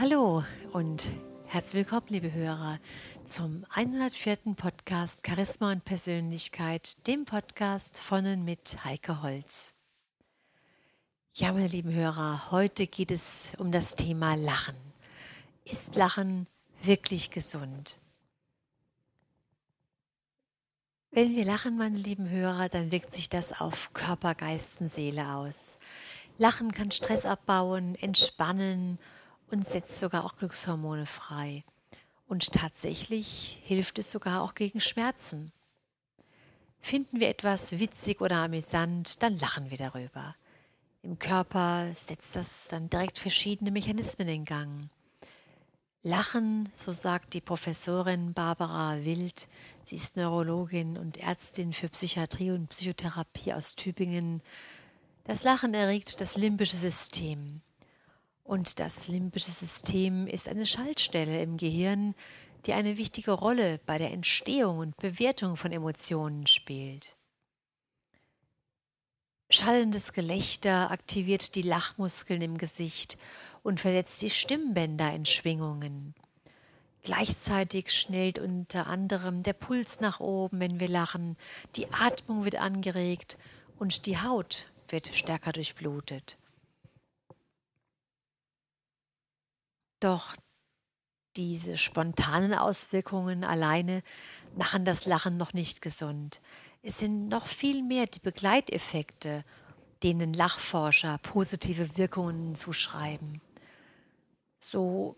Hallo und herzlich willkommen, liebe Hörer, zum 104. Podcast Charisma und Persönlichkeit, dem Podcast von und mit Heike Holz. Ja, meine lieben Hörer, heute geht es um das Thema Lachen. Ist Lachen wirklich gesund? Wenn wir lachen, meine lieben Hörer, dann wirkt sich das auf Körper, Geist und Seele aus. Lachen kann Stress abbauen, entspannen und setzt sogar auch Glückshormone frei. Und tatsächlich hilft es sogar auch gegen Schmerzen. Finden wir etwas witzig oder amüsant, dann lachen wir darüber. Im Körper setzt das dann direkt verschiedene Mechanismen in Gang. Lachen, so sagt die Professorin Barbara Wild, sie ist Neurologin und Ärztin für Psychiatrie und Psychotherapie aus Tübingen. Das Lachen erregt das limbische System. Und das limbische System ist eine Schaltstelle im Gehirn, die eine wichtige Rolle bei der Entstehung und Bewertung von Emotionen spielt. Schallendes Gelächter aktiviert die Lachmuskeln im Gesicht und versetzt die Stimmbänder in Schwingungen. Gleichzeitig schnellt unter anderem der Puls nach oben, wenn wir lachen, die Atmung wird angeregt und die Haut wird stärker durchblutet. Doch diese spontanen Auswirkungen alleine machen das Lachen noch nicht gesund. Es sind noch viel mehr die Begleiteffekte, denen Lachforscher positive Wirkungen zuschreiben. So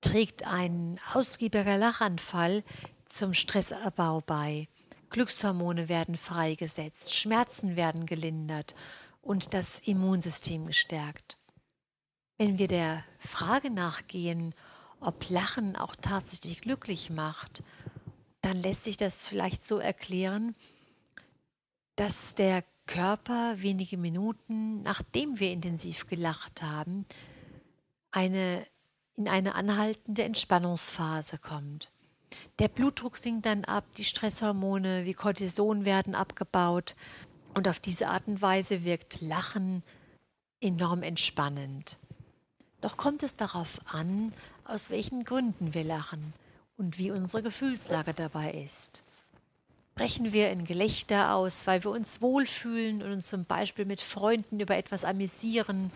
trägt ein ausgiebiger Lachanfall zum Stressabbau bei. Glückshormone werden freigesetzt, Schmerzen werden gelindert und das Immunsystem gestärkt. Wenn wir der Frage nachgehen, ob Lachen auch tatsächlich glücklich macht, dann lässt sich das vielleicht so erklären, dass der Körper wenige Minuten, nachdem wir intensiv gelacht haben, eine, in eine anhaltende Entspannungsphase kommt. Der Blutdruck sinkt dann ab, die Stresshormone wie Cortison werden abgebaut und auf diese Art und Weise wirkt Lachen enorm entspannend. Doch kommt es darauf an, aus welchen Gründen wir lachen und wie unsere Gefühlslage dabei ist. Brechen wir in Gelächter aus, weil wir uns wohlfühlen und uns zum Beispiel mit Freunden über etwas amüsieren,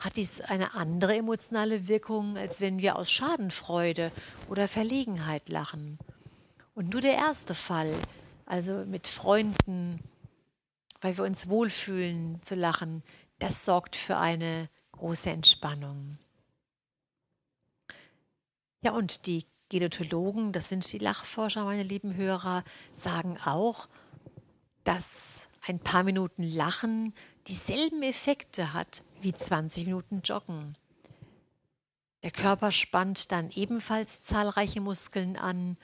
hat dies eine andere emotionale Wirkung, als wenn wir aus Schadenfreude oder Verlegenheit lachen. Und nur der erste Fall, also mit Freunden, weil wir uns wohlfühlen zu lachen, das sorgt für eine große Entspannung. Ja, und die Genetologen, das sind die Lachforscher, meine lieben Hörer, sagen auch, dass ein paar Minuten Lachen dieselben Effekte hat wie 20 Minuten Joggen. Der Körper spannt dann ebenfalls zahlreiche Muskeln an,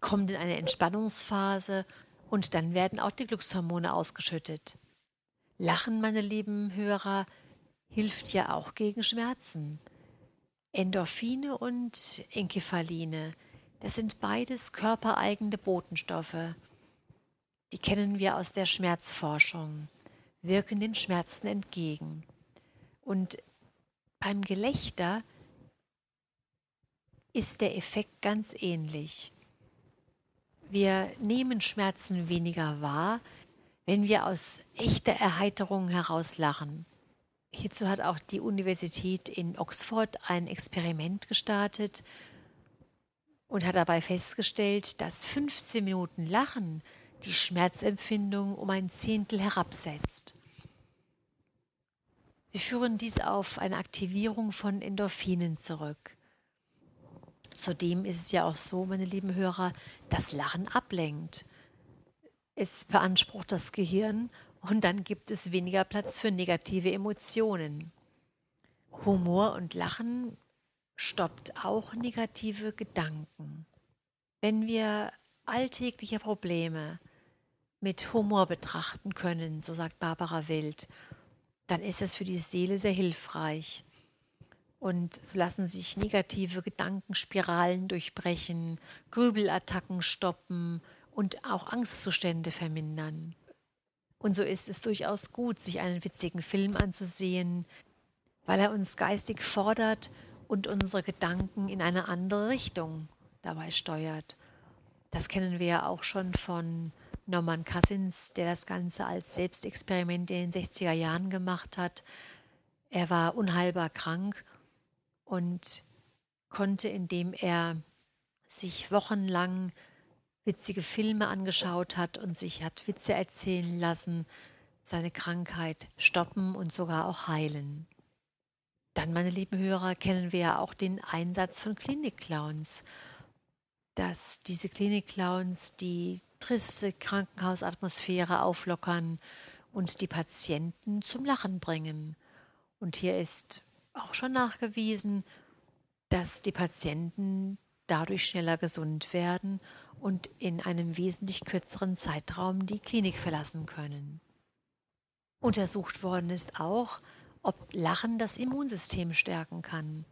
kommt in eine Entspannungsphase und dann werden auch die Glückshormone ausgeschüttet. Lachen, meine lieben Hörer, hilft ja auch gegen Schmerzen. Endorphine und Enkephaline, das sind beides körpereigene Botenstoffe. Die kennen wir aus der Schmerzforschung, wirken den Schmerzen entgegen. Und beim Gelächter ist der Effekt ganz ähnlich. Wir nehmen Schmerzen weniger wahr, wenn wir aus echter Erheiterung heraus lachen. Hierzu hat auch die Universität in Oxford ein Experiment gestartet und hat dabei festgestellt, dass 15 Minuten Lachen die Schmerzempfindung um ein Zehntel herabsetzt. Sie führen dies auf eine Aktivierung von Endorphinen zurück. Zudem ist es ja auch so, meine lieben Hörer, dass Lachen ablenkt. Es beansprucht das Gehirn und dann gibt es weniger Platz für negative Emotionen. Humor und Lachen stoppt auch negative Gedanken. Wenn wir alltägliche Probleme mit Humor betrachten können, so sagt Barbara Wild, dann ist es für die Seele sehr hilfreich. Und so lassen sich negative Gedankenspiralen durchbrechen, Grübelattacken stoppen und auch Angstzustände vermindern. Und so ist es durchaus gut, sich einen witzigen Film anzusehen, weil er uns geistig fordert und unsere Gedanken in eine andere Richtung dabei steuert. Das kennen wir ja auch schon von Norman Cousins, der das Ganze als Selbstexperiment in den 60er Jahren gemacht hat. Er war unheilbar krank und konnte, indem er sich wochenlang witzige Filme angeschaut hat und sich hat Witze erzählen lassen, seine Krankheit stoppen und sogar auch heilen. Dann, meine lieben Hörer, kennen wir ja auch den Einsatz von Klinikclowns. Dass diese Klinikclowns die triste Krankenhausatmosphäre auflockern und die Patienten zum Lachen bringen. Und hier ist auch schon nachgewiesen, dass die Patienten dadurch schneller gesund werden und in einem wesentlich kürzeren Zeitraum die Klinik verlassen können. Untersucht worden ist auch, ob Lachen das Immunsystem stärken kann.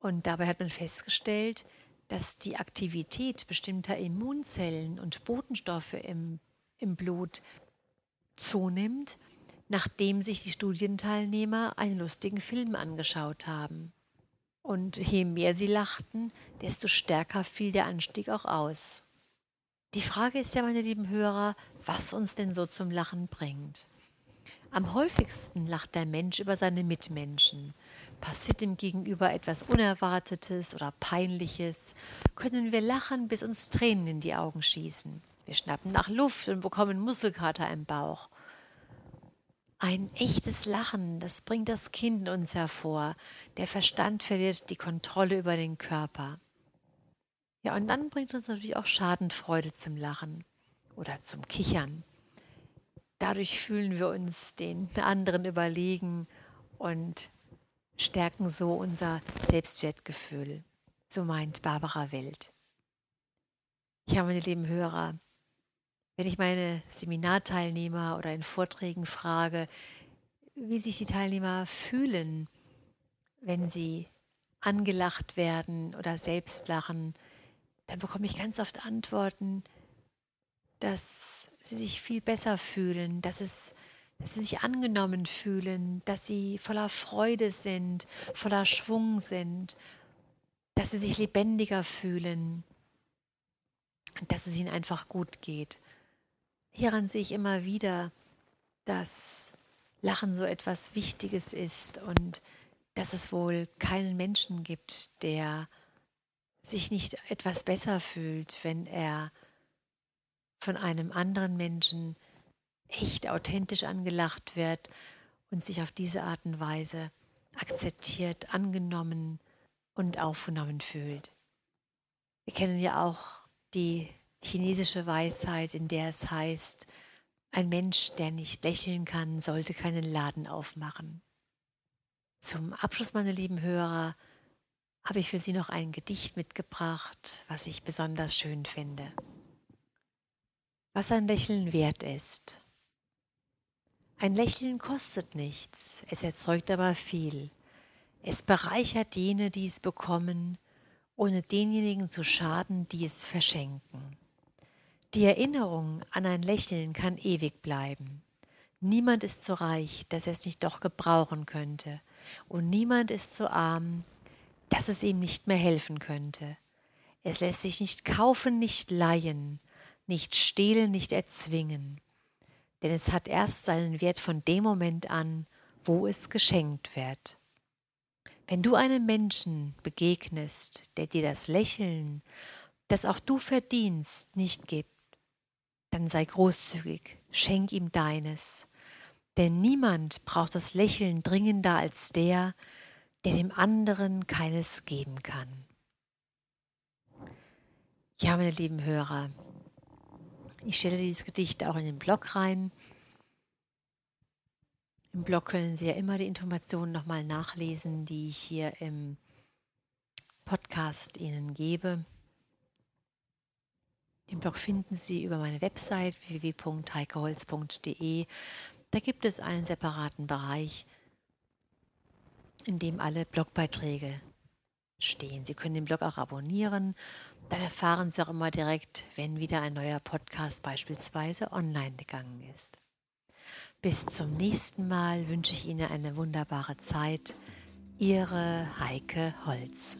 Und dabei hat man festgestellt, dass die Aktivität bestimmter Immunzellen und Botenstoffe im, im Blut zunimmt, nachdem sich die Studienteilnehmer einen lustigen Film angeschaut haben. Und je mehr sie lachten, desto stärker fiel der Anstieg auch aus. Die Frage ist ja, meine lieben Hörer, was uns denn so zum Lachen bringt. Am häufigsten lacht der Mensch über seine Mitmenschen. Passiert dem Gegenüber etwas Unerwartetes oder Peinliches, können wir lachen, bis uns Tränen in die Augen schießen. Wir schnappen nach Luft und bekommen Muskelkater im Bauch. Ein echtes Lachen, das bringt das Kind in uns hervor. Der Verstand verliert die Kontrolle über den Körper. Ja, und dann bringt uns natürlich auch Schadenfreude zum Lachen oder zum Kichern. Dadurch fühlen wir uns den anderen überlegen und stärken so unser Selbstwertgefühl. So meint Barbara Welt. Ja, meine lieben Hörer, wenn ich meine Seminarteilnehmer oder in Vorträgen frage, wie sich die Teilnehmer fühlen, wenn sie angelacht werden oder selbst lachen, dann bekomme ich ganz oft Antworten, dass sie sich viel besser fühlen, dass, es, dass sie sich angenommen fühlen, dass sie voller Freude sind, voller Schwung sind, dass sie sich lebendiger fühlen und dass es ihnen einfach gut geht. Hieran sehe ich immer wieder, dass Lachen so etwas Wichtiges ist und dass es wohl keinen Menschen gibt, der sich nicht etwas besser fühlt, wenn er von einem anderen Menschen echt authentisch angelacht wird und sich auf diese Art und Weise akzeptiert, angenommen und aufgenommen fühlt. Wir kennen ja auch die chinesische Weisheit, in der es heißt, ein Mensch, der nicht lächeln kann, sollte keinen Laden aufmachen. Zum Abschluss, meine lieben Hörer, habe ich für Sie noch ein Gedicht mitgebracht, was ich besonders schön finde was ein Lächeln wert ist. Ein Lächeln kostet nichts, es erzeugt aber viel. Es bereichert jene, die es bekommen, ohne denjenigen zu schaden, die es verschenken. Die Erinnerung an ein Lächeln kann ewig bleiben. Niemand ist so reich, dass er es nicht doch gebrauchen könnte, und niemand ist so arm, dass es ihm nicht mehr helfen könnte. Es lässt sich nicht kaufen, nicht leihen, nicht stehlen, nicht erzwingen. Denn es hat erst seinen Wert von dem Moment an, wo es geschenkt wird. Wenn du einem Menschen begegnest, der dir das Lächeln, das auch du verdienst, nicht gibt, dann sei großzügig, schenk ihm deines. Denn niemand braucht das Lächeln dringender als der, der dem anderen keines geben kann. Ja, meine lieben Hörer, ich stelle dieses Gedicht auch in den Blog rein. Im Blog können Sie ja immer die Informationen nochmal nachlesen, die ich hier im Podcast Ihnen gebe. Blog finden Sie über meine Website www.heikeholz.de. Da gibt es einen separaten Bereich, in dem alle Blogbeiträge stehen. Sie können den Blog auch abonnieren dann erfahren Sie auch immer direkt, wenn wieder ein neuer Podcast beispielsweise online gegangen ist. Bis zum nächsten Mal wünsche ich Ihnen eine wunderbare Zeit. Ihre Heike Holz.